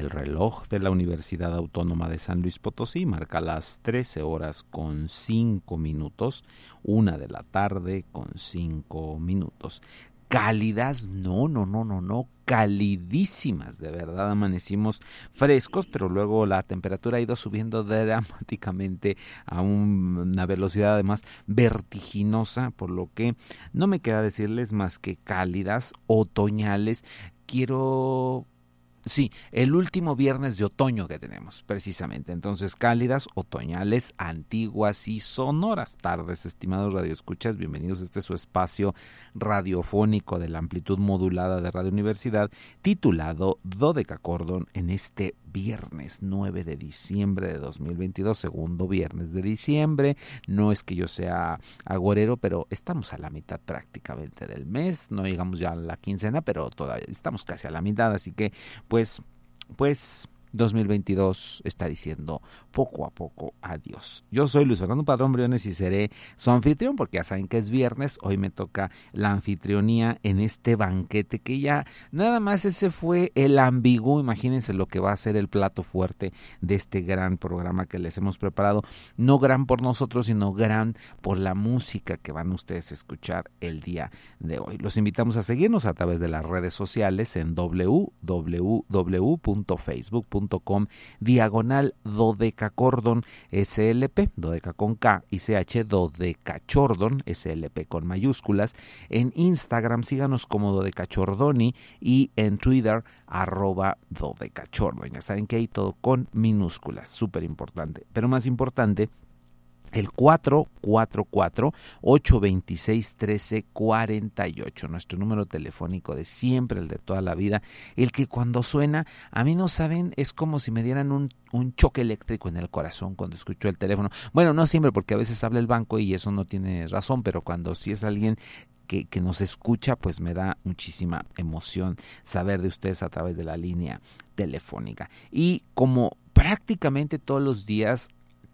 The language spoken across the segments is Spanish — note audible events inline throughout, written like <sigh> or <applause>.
El reloj de la Universidad Autónoma de San Luis Potosí marca las 13 horas con 5 minutos, una de la tarde con 5 minutos. Cálidas, no, no, no, no, no, calidísimas, de verdad amanecimos frescos, pero luego la temperatura ha ido subiendo dramáticamente a una velocidad además vertiginosa, por lo que no me queda decirles más que cálidas, otoñales, quiero Sí, el último viernes de otoño que tenemos, precisamente. Entonces, cálidas, otoñales, antiguas y sonoras tardes, estimados radioescuchas. Bienvenidos a este su espacio radiofónico de la amplitud modulada de Radio Universidad, titulado Dodeca Cordon en este viernes 9 de diciembre de 2022, segundo viernes de diciembre. No es que yo sea agorero, pero estamos a la mitad prácticamente del mes, no llegamos ya a la quincena, pero todavía estamos casi a la mitad, así que pues pues 2022 está diciendo poco a poco adiós. Yo soy Luis Fernando Padrón Briones y seré su anfitrión porque ya saben que es viernes. Hoy me toca la anfitrionía en este banquete que ya nada más ese fue el ambiguo. Imagínense lo que va a ser el plato fuerte de este gran programa que les hemos preparado. No gran por nosotros, sino gran por la música que van ustedes a escuchar el día de hoy. Los invitamos a seguirnos a través de las redes sociales en www.facebook.com com diagonal dodecacordon slp, dodeca con K y CH dodecachordon slp con mayúsculas. En Instagram síganos como dodecachordoni y en Twitter arroba dodecachordon. Ya saben que hay todo con minúsculas, súper importante. Pero más importante, el 444-826-1348, nuestro número telefónico de siempre, el de toda la vida, el que cuando suena, a mí no saben, es como si me dieran un, un choque eléctrico en el corazón cuando escucho el teléfono. Bueno, no siempre, porque a veces habla el banco y eso no tiene razón, pero cuando sí es alguien que, que, nos escucha, pues me da muchísima emoción saber de ustedes a través de la línea telefónica. Y como prácticamente todos los días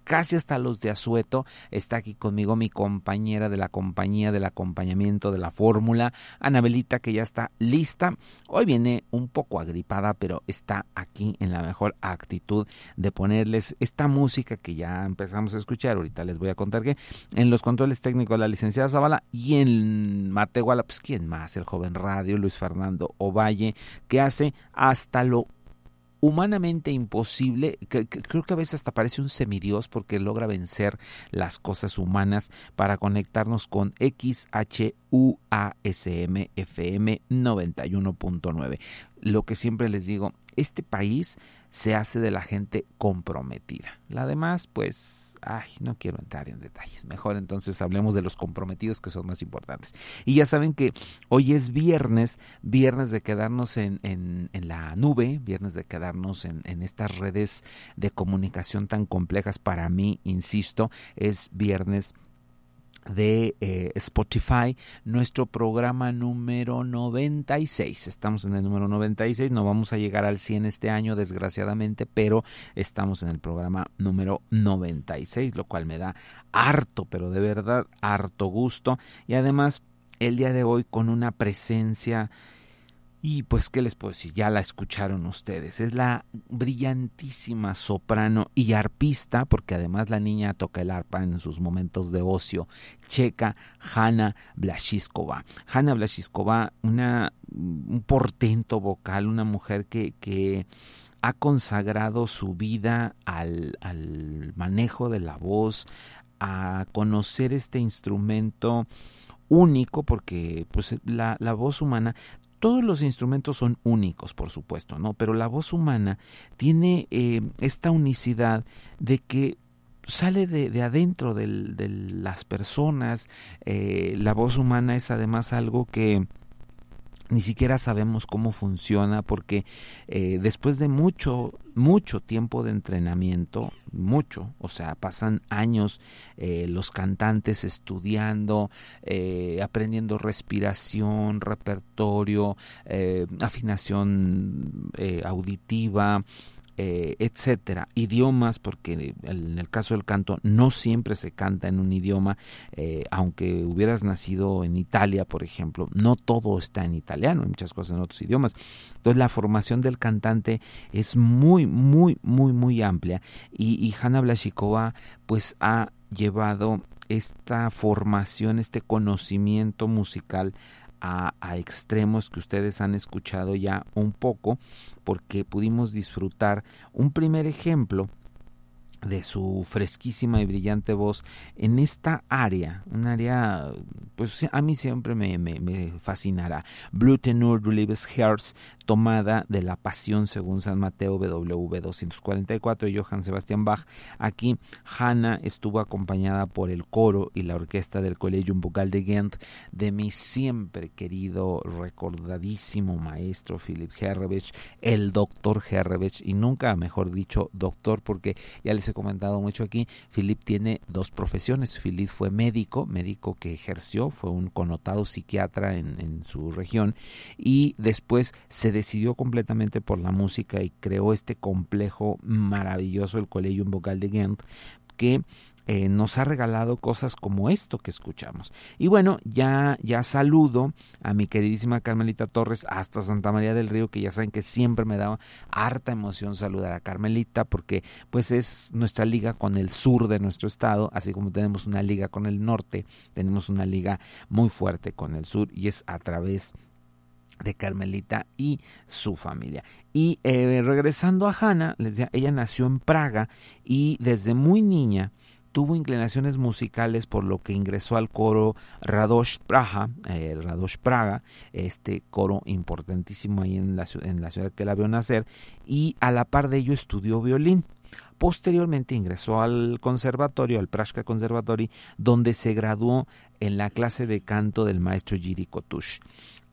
casi hasta los de asueto. Está aquí conmigo mi compañera de la compañía del acompañamiento de la fórmula, Anabelita, que ya está lista. Hoy viene un poco agripada, pero está aquí en la mejor actitud de ponerles esta música que ya empezamos a escuchar. Ahorita les voy a contar que en los controles técnicos la licenciada Zavala y en Matehuala, pues quién más, el joven radio Luis Fernando Ovalle, que hace hasta lo humanamente imposible, creo que a veces hasta parece un semidios porque logra vencer las cosas humanas para conectarnos con XHUASM FM 91.9. Lo que siempre les digo, este país se hace de la gente comprometida. La demás, pues ay, no quiero entrar en detalles. Mejor entonces hablemos de los comprometidos que son más importantes. Y ya saben que hoy es viernes, viernes de quedarnos en, en, la nube, viernes de quedarnos en, en estas redes de comunicación tan complejas. Para mí, insisto, es viernes de eh, Spotify, nuestro programa número 96. Estamos en el número 96, no vamos a llegar al 100 este año, desgraciadamente, pero estamos en el programa número 96, lo cual me da harto, pero de verdad harto gusto. Y además, el día de hoy con una presencia y pues, ¿qué les puedo decir? Ya la escucharon ustedes. Es la brillantísima soprano y arpista, porque además la niña toca el arpa en sus momentos de ocio, checa Hanna Blashiskova. Hanna Blashiskova, una, un portento vocal, una mujer que, que ha consagrado su vida al, al manejo de la voz, a conocer este instrumento único porque pues la, la, voz humana todos los instrumentos son únicos, por supuesto, ¿no? Pero la voz humana tiene eh, esta unicidad de que sale de, adentro de las personas. Eh, la voz humana es además algo que ni siquiera sabemos cómo funciona porque eh, después de mucho mucho tiempo de entrenamiento mucho o sea pasan años eh, los cantantes estudiando eh, aprendiendo respiración repertorio afinación auditiva eh, etcétera, idiomas, porque en el caso del canto no siempre se canta en un idioma, eh, aunque hubieras nacido en Italia, por ejemplo, no todo está en italiano, hay muchas cosas en otros idiomas. Entonces la formación del cantante es muy, muy, muy, muy amplia y, y Hanna pues ha llevado esta formación, este conocimiento musical a, extremos que ustedes han escuchado ya un poco, porque pudimos disfrutar un primer ejemplo de su fresquísima y brillante voz en esta área, un área, pues a mí siempre me, me, fascinará. Blue Tenor du Herz tomada de la Pasión según San Mateo BWV 244 de Johann Sebastian Bach. Aquí Hanna estuvo acompañada por el coro y la orquesta del Collegium Vocal de Ghent de mi siempre querido, recordadísimo maestro Philip Herrevich, el doctor Herrevich, y nunca mejor dicho doctor, porque ya les he comentado mucho aquí, Philip tiene dos profesiones. Philip fue médico, médico que ejerció, fue un connotado psiquiatra en, en su región, y después se decidió completamente por la música y creó este complejo maravilloso, el Collegium Vocal de Ghent, que eh, nos ha regalado cosas como esto que escuchamos. Y bueno, ya, ya saludo a mi queridísima Carmelita Torres hasta Santa María del Río, que ya saben que siempre me da harta emoción saludar a Carmelita, porque pues es nuestra liga con el sur de nuestro estado, así como tenemos una liga con el norte, tenemos una liga muy fuerte con el sur y es a través de Carmelita y su familia. Y eh, regresando a Hanna, les ella nació en Praga y desde muy niña tuvo inclinaciones musicales por lo que ingresó al coro Radosh Praga, eh, Radosh Praga, este coro importantísimo ahí en la, en la ciudad que la vio nacer, y a la par de ello estudió violín. Posteriormente ingresó al conservatorio, al Praga Conservatory, donde se graduó en la clase de canto del maestro Giri Kotush.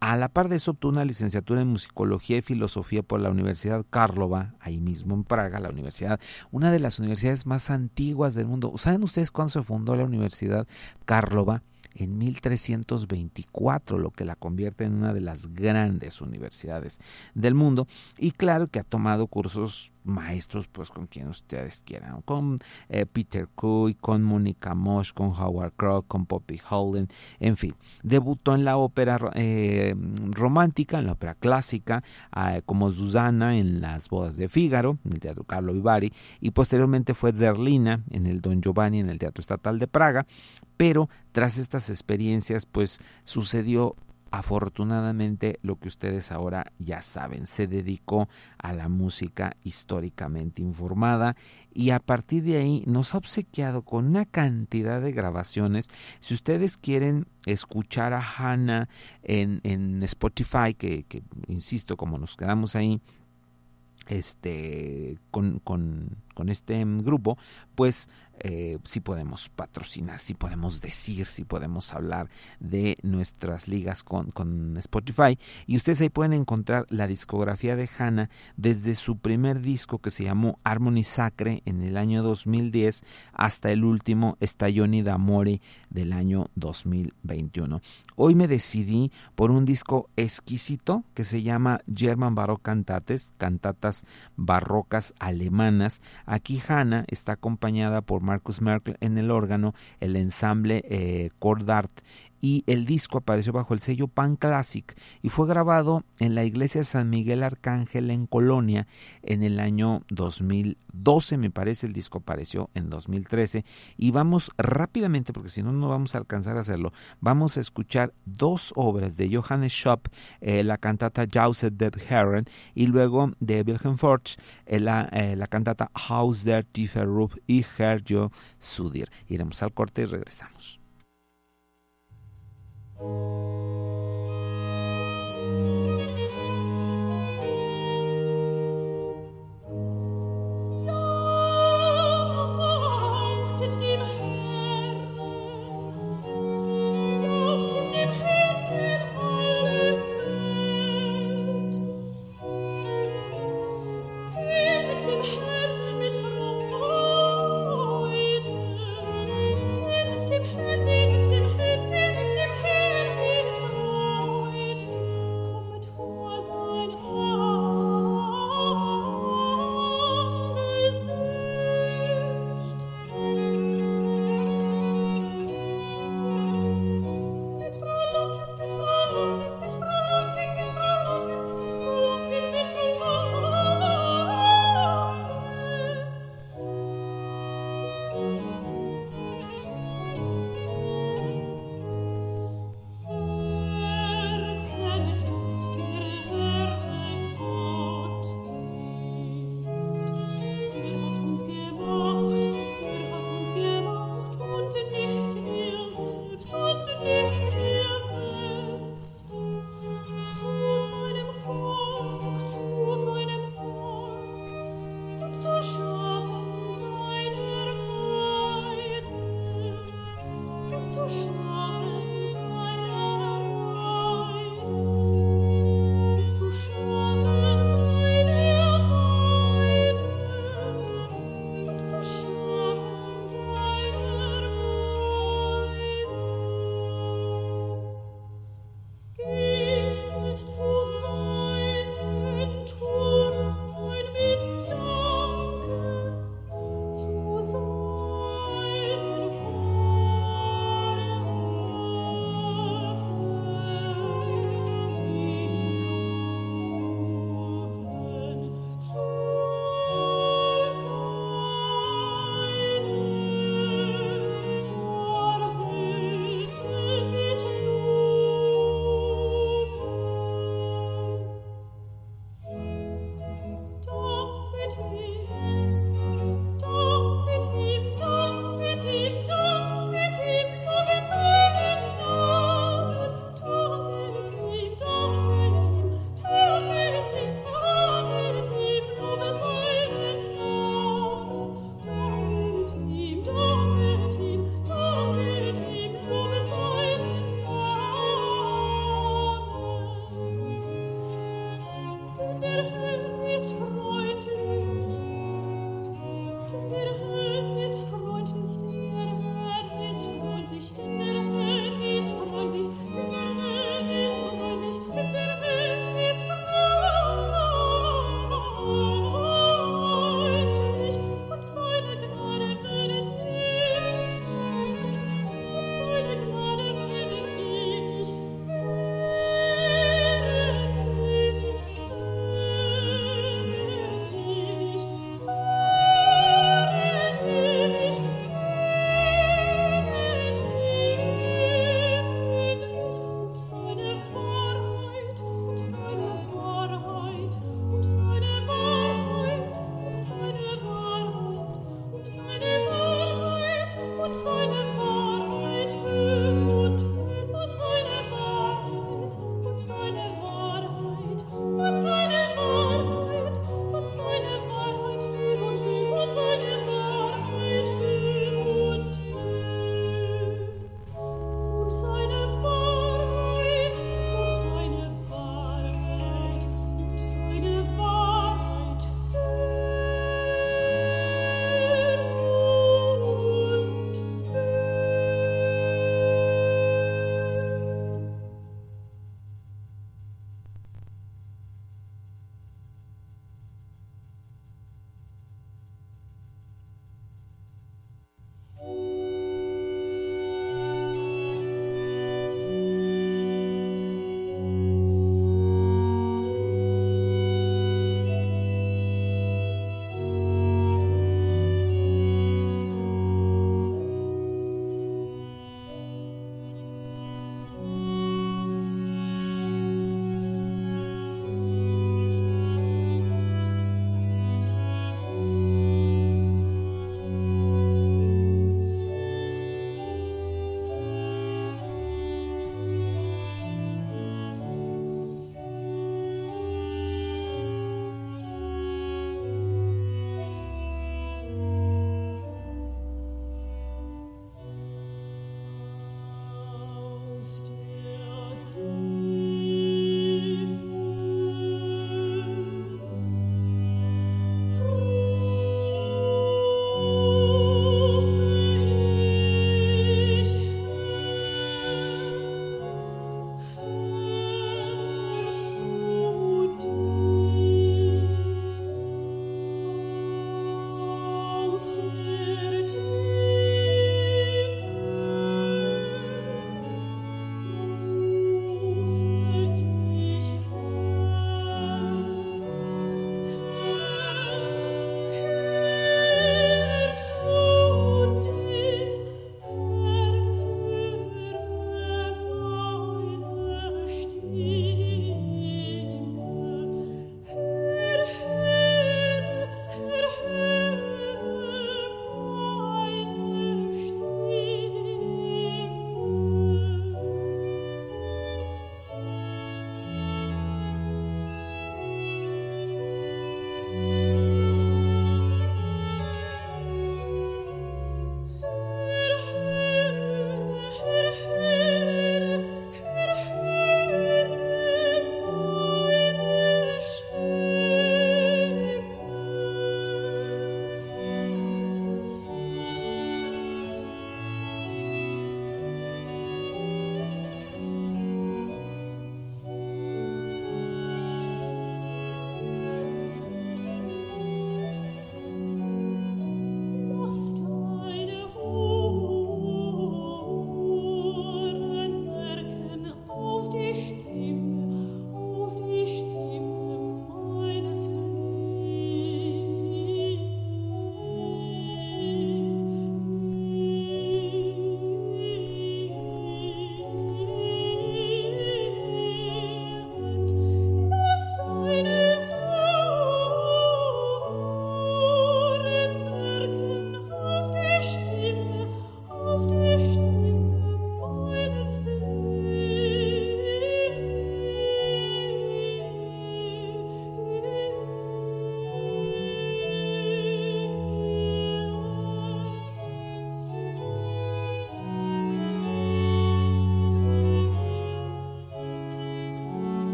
A la par de eso obtuvo una licenciatura en musicología y filosofía por la Universidad Karlova, ahí mismo en Praga, la universidad, una de las universidades más antiguas del mundo. ¿Saben ustedes cuándo se fundó la Universidad Karlova? En 1324, lo que la convierte en una de las grandes universidades del mundo. Y claro que ha tomado cursos maestros, pues con quien ustedes quieran, con eh, Peter Kuy, con Monica Mosh, con Howard Crow, con Poppy Holden, en fin. Debutó en la ópera eh, romántica, en la ópera clásica, ah, como Susana en Las bodas de Fígaro, en el Teatro Carlo Vivari, y posteriormente fue Zerlina en el Don Giovanni, en el Teatro Estatal de Praga, pero tras estas experiencias, pues sucedió afortunadamente lo que ustedes ahora ya saben, se dedicó a la música históricamente informada y a partir de ahí nos ha obsequiado con una cantidad de grabaciones. Si ustedes quieren escuchar a Hannah en, en Spotify, que, que, insisto, como nos quedamos ahí, este con, con, con este grupo, pues eh, si podemos patrocinar, si podemos decir, si podemos hablar de nuestras ligas con, con, Spotify. Y ustedes ahí pueden encontrar la discografía de Hannah desde su primer disco que se llamó Harmony Sacre en el año 2010 hasta el último Stagioni d'Amore del año 2021. Hoy me decidí por un disco exquisito que se llama German Baroque Cantates, cantatas barrocas alemanas. Aquí Hannah está acompañada por Marcus Merkel en el órgano, el ensamble eh, Cordart y el disco apareció bajo el sello Pan Classic y fue grabado en la iglesia San Miguel Arcángel en Colonia en el año 2012, me parece, el disco apareció en 2013 y vamos rápidamente, porque si no, no vamos a alcanzar a hacerlo, vamos a escuchar dos obras de Johannes Schopp, eh, la cantata Jauset der Herren y luego de Wilhelm Forge, eh, la, eh, la, cantata Haus der Tiefer Ruf y Herjo Sudir. Iremos al corte y regresamos. Música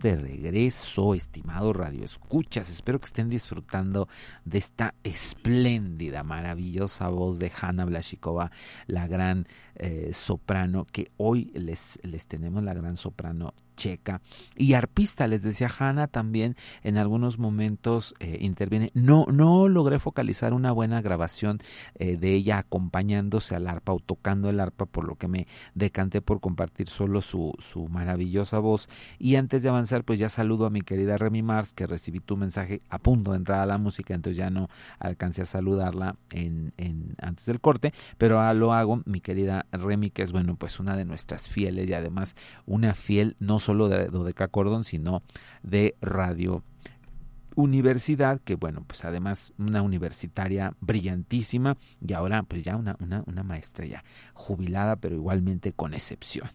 de regreso, estimado Radio Escuchas. Espero que estén disfrutando de esta espléndida, maravillosa voz de Hanna Blashikova, la gran eh, soprano, que hoy les, les tenemos la gran soprano checa y arpista les decía Hanna también en algunos momentos eh, interviene. No no logré focalizar una buena grabación eh, de ella acompañándose al arpa o tocando el arpa por lo que me decanté por compartir solo su, su maravillosa voz. Y antes de avanzar pues ya saludo a mi querida Remy Mars que recibí tu mensaje a punto de entrar a la música entonces ya no alcancé a saludarla en, en antes del corte pero lo hago mi querida Remy que es bueno pues una de nuestras fieles y además una fiel no solo solo de Dodeca Cordón, sino de Radio Universidad, que bueno, pues además una universitaria brillantísima y ahora pues ya una, una, una maestra ya jubilada, pero igualmente con excepción.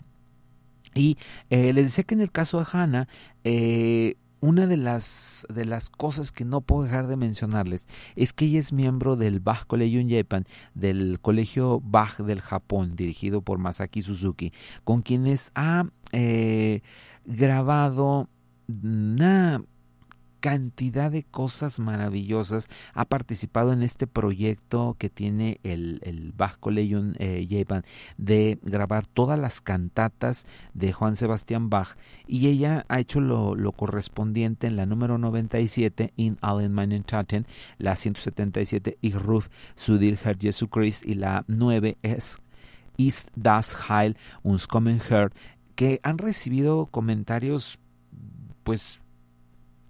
Y eh, les decía que en el caso de Hannah, eh, una de las, de las cosas que no puedo dejar de mencionarles es que ella es miembro del Bach Collegium Japan, del Colegio Bach del Japón, dirigido por Masaki Suzuki, con quienes ha eh, grabado una cantidad de cosas maravillosas. Ha participado en este proyecto que tiene el, el Bach Collegium eh, de grabar todas las cantatas de Juan Sebastián Bach y ella ha hecho lo, lo correspondiente en la número 97 in Allen Meinen Taten, la 177 Ich ruf zu dir Herr Christ y la 9 es Ist das Heil uns kommen her que han recibido comentarios pues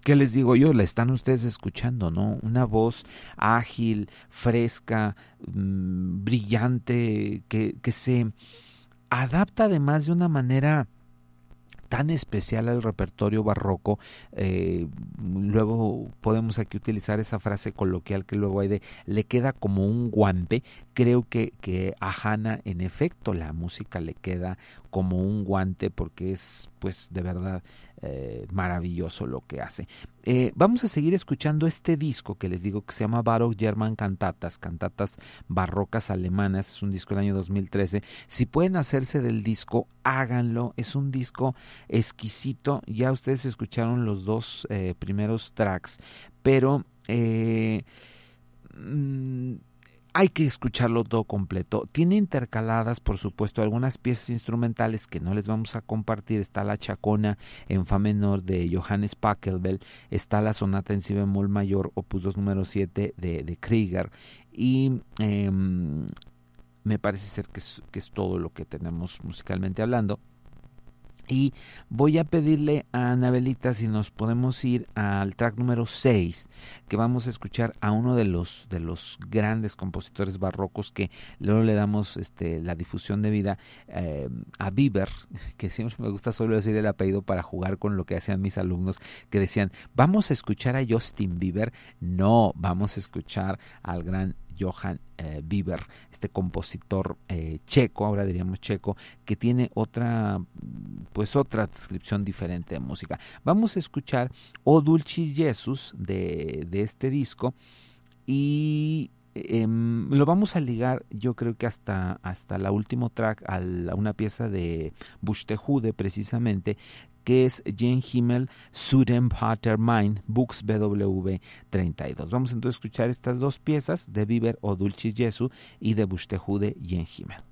¿Qué les digo yo? La están ustedes escuchando, ¿no? Una voz ágil, fresca, mm, brillante, que, se adapta además de una manera tan especial al repertorio barroco. Eh, luego podemos aquí utilizar esa frase coloquial que luego hay de le queda como un guante. Creo que, que a Hannah en efecto la música le queda como un guante porque es pues de verdad eh, maravilloso lo que hace. Eh, vamos a seguir escuchando este disco que les digo que se llama Baroque German Cantatas, cantatas barrocas alemanas, es un disco del año 2013. Si pueden hacerse del disco, háganlo, es un disco exquisito, ya ustedes escucharon los dos eh, primeros tracks, pero... Mm, hay que escucharlo todo completo. Tiene intercaladas, por supuesto, algunas piezas instrumentales que no les vamos a compartir. Está la Chacona en Fa menor de Johannes Pachelbel, está la Sonata en Si bemol mayor, opus 2 número 7 de, Krieger, y em, me parece ser que es todo lo que tenemos musicalmente hablando. Y voy a pedirle a Anabelita si nos podemos ir al track número 6, que vamos a escuchar a uno de los, de los grandes compositores barrocos que luego le damos este, la difusión de vida eh, a Bieber, <laughs> que siempre me gusta solo decir el apellido para jugar con lo que hacían mis alumnos, que decían, vamos a escuchar a Justin Bieber. No, vamos a escuchar al gran Johann eh, Bieber, este compositor eh, checo, ahora diríamos checo, que tiene otra, pues otra descripción diferente de música. Vamos a escuchar O Dulcis Jesus de, de este disco y em, lo vamos a ligar yo creo que hasta, hasta la último track a, una pieza de Buxtehude precisamente que es Jane Himmel Pater Mind Books BW 32. Vamos entonces a escuchar estas dos piezas de Bieber o Dulcis Jesu y de Bustejude Jane Himmel.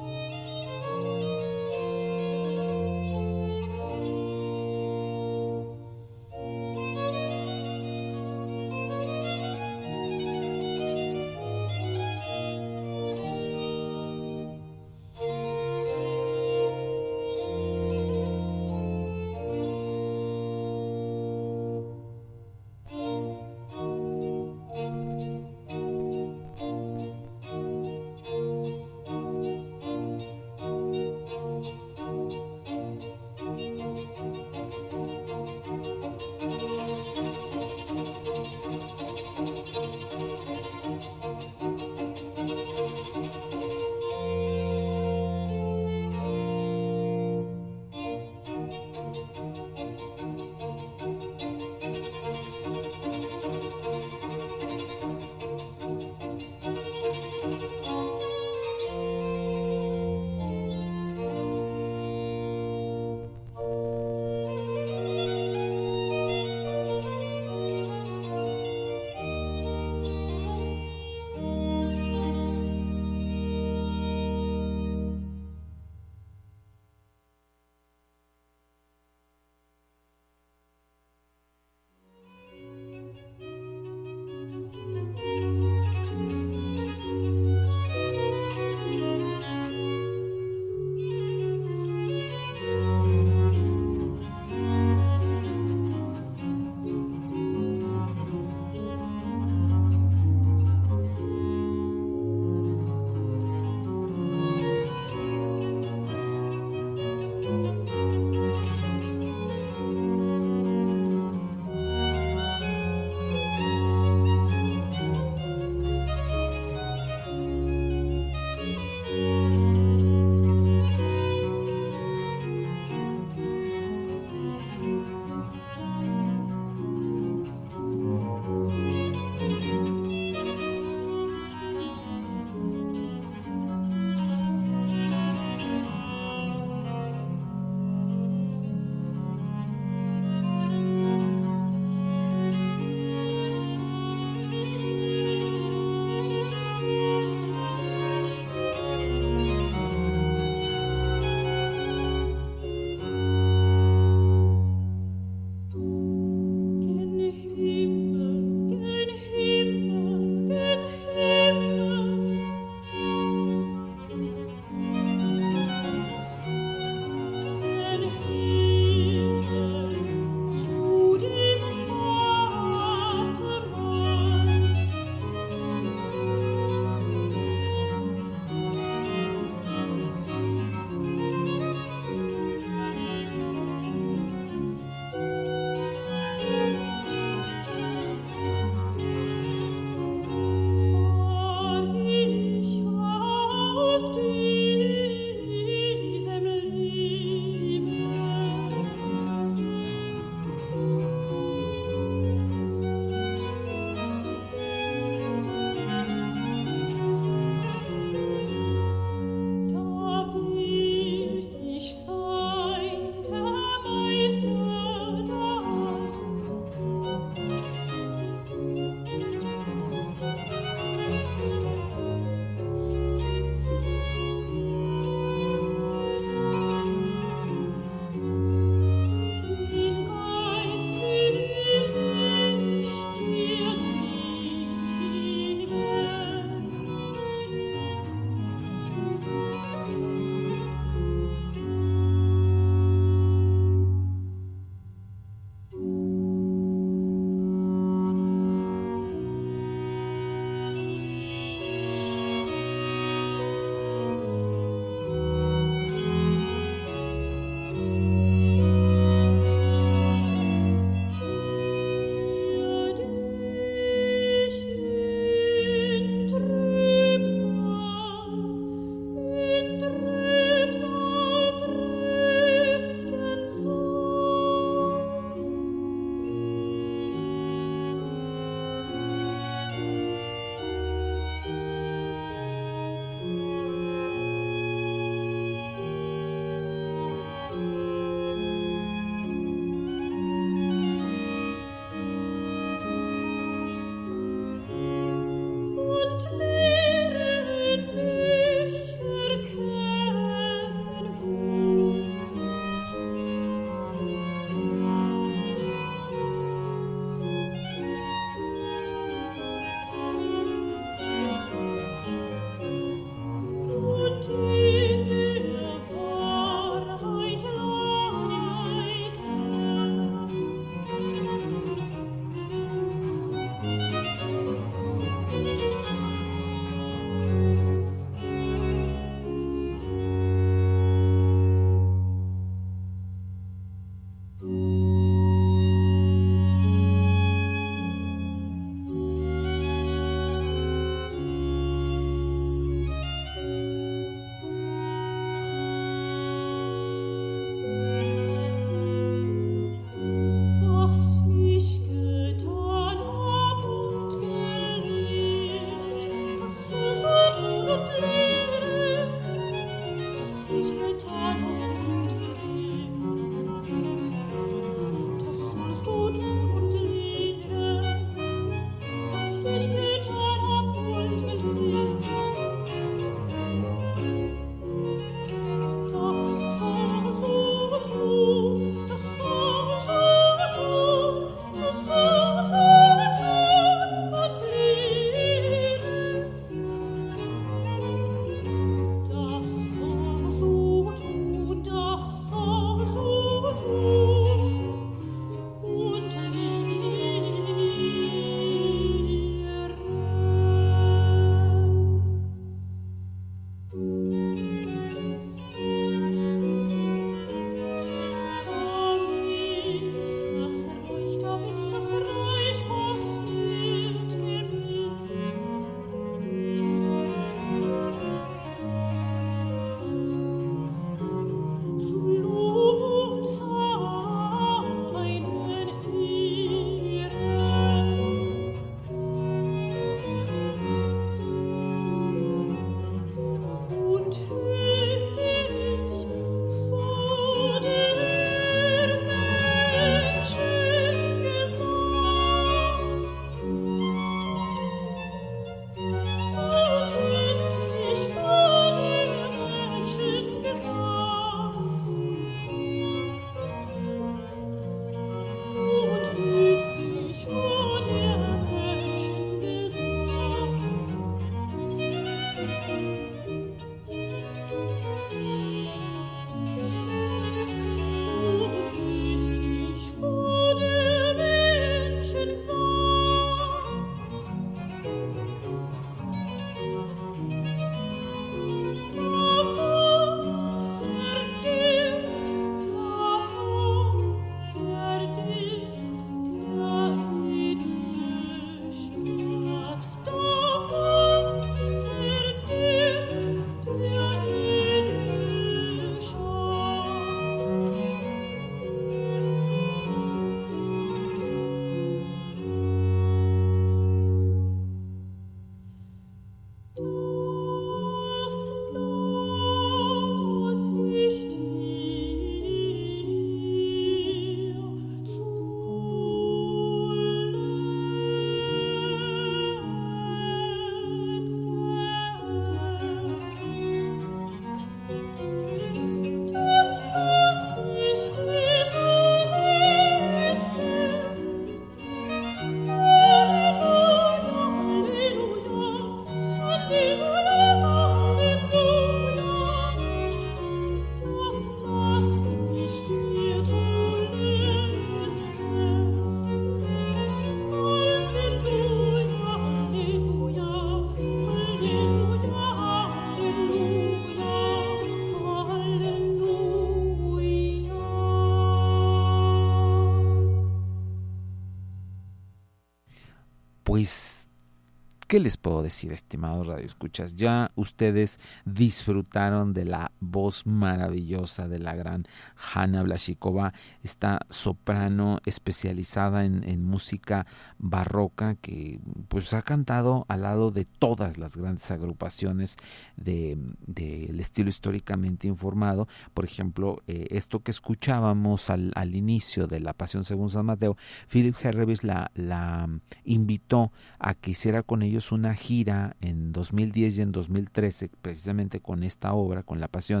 ¿Qué les puedo decir, estimados radioescuchas? Ya ustedes disfrutaron de la voz maravillosa de la gran Hanna Blashikova, esta soprano especializada en, música barroca que pues ha cantado al lado de todas las grandes agrupaciones del de, estilo históricamente informado. Por ejemplo, eh, esto que escuchábamos al, al, inicio de La Pasión según San Mateo, Philip Herrevis la, la invitó a que hiciera con ellos una gira en 2010 y en 2013 precisamente con esta obra, con La Pasión,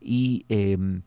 y em,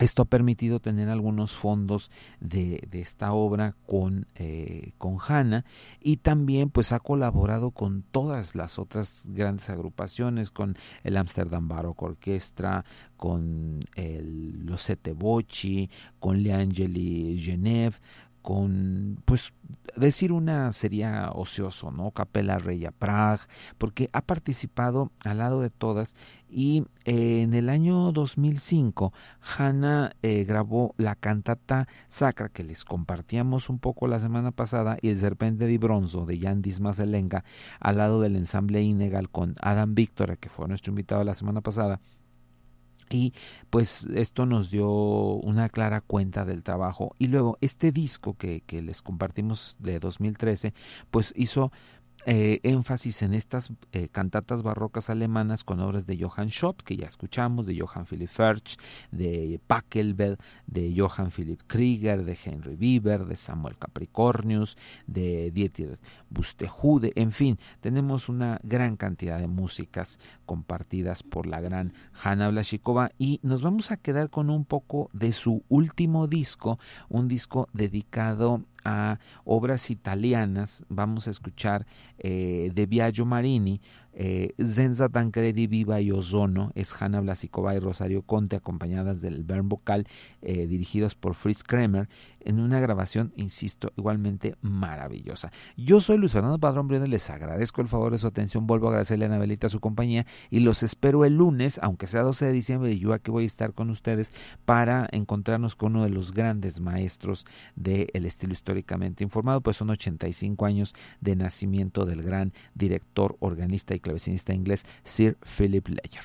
esto ha permitido tener algunos fondos de, esta obra con, eh, con Hanna y también pues ha colaborado con todas las otras grandes agrupaciones, con el Amsterdam Baroque Orchestra, con los Sette Bocci, con Le Angeli Genève, con, pues, decir una sería ocioso, ¿no? Capella Reya Prague, porque ha participado al lado de todas y eh, en el año 2005 Hanna eh, grabó la cantata sacra que les compartíamos un poco la semana pasada y el Serpente de Bronzo de Jan Dismas Elenga al lado del ensamble Inegal con Adam Victor, que fue nuestro invitado la semana pasada y pues esto nos dio una clara cuenta del trabajo. Y luego este disco que, que les compartimos de 2013, pues hizo eh, énfasis en estas eh, cantatas barrocas alemanas con obras de Johann Schopp, que ya escuchamos, de Johann Philipp Ferch, de Pachelbel, de Johann Philipp Krieger, de Henry Bieber, de Samuel Capricornius, de Dieter Bustejude, en fin, tenemos una gran cantidad de músicas compartidas por la gran Hanna Blashikova y nos vamos a quedar con un poco de su último disco, un disco dedicado a obras italianas, vamos a escuchar eh, de Biagio Marini, eh, Zenza Tancredi Viva y Ozono es Hanna Blasikova y Rosario Conte acompañadas del Bern Vocal eh, dirigidos por Fritz Kremer en una grabación, insisto, igualmente maravillosa. Yo soy Luis Fernando Padrón Briones, les agradezco el favor de su atención, vuelvo a agradecerle a Anabelita su compañía y los espero el lunes, aunque sea 12 de diciembre y yo aquí voy a estar con ustedes para encontrarnos con uno de los grandes maestros del estilo históricamente informado, pues son 85 años de nacimiento del gran director, organista y clavecinista inglés Sir Philip Ledger.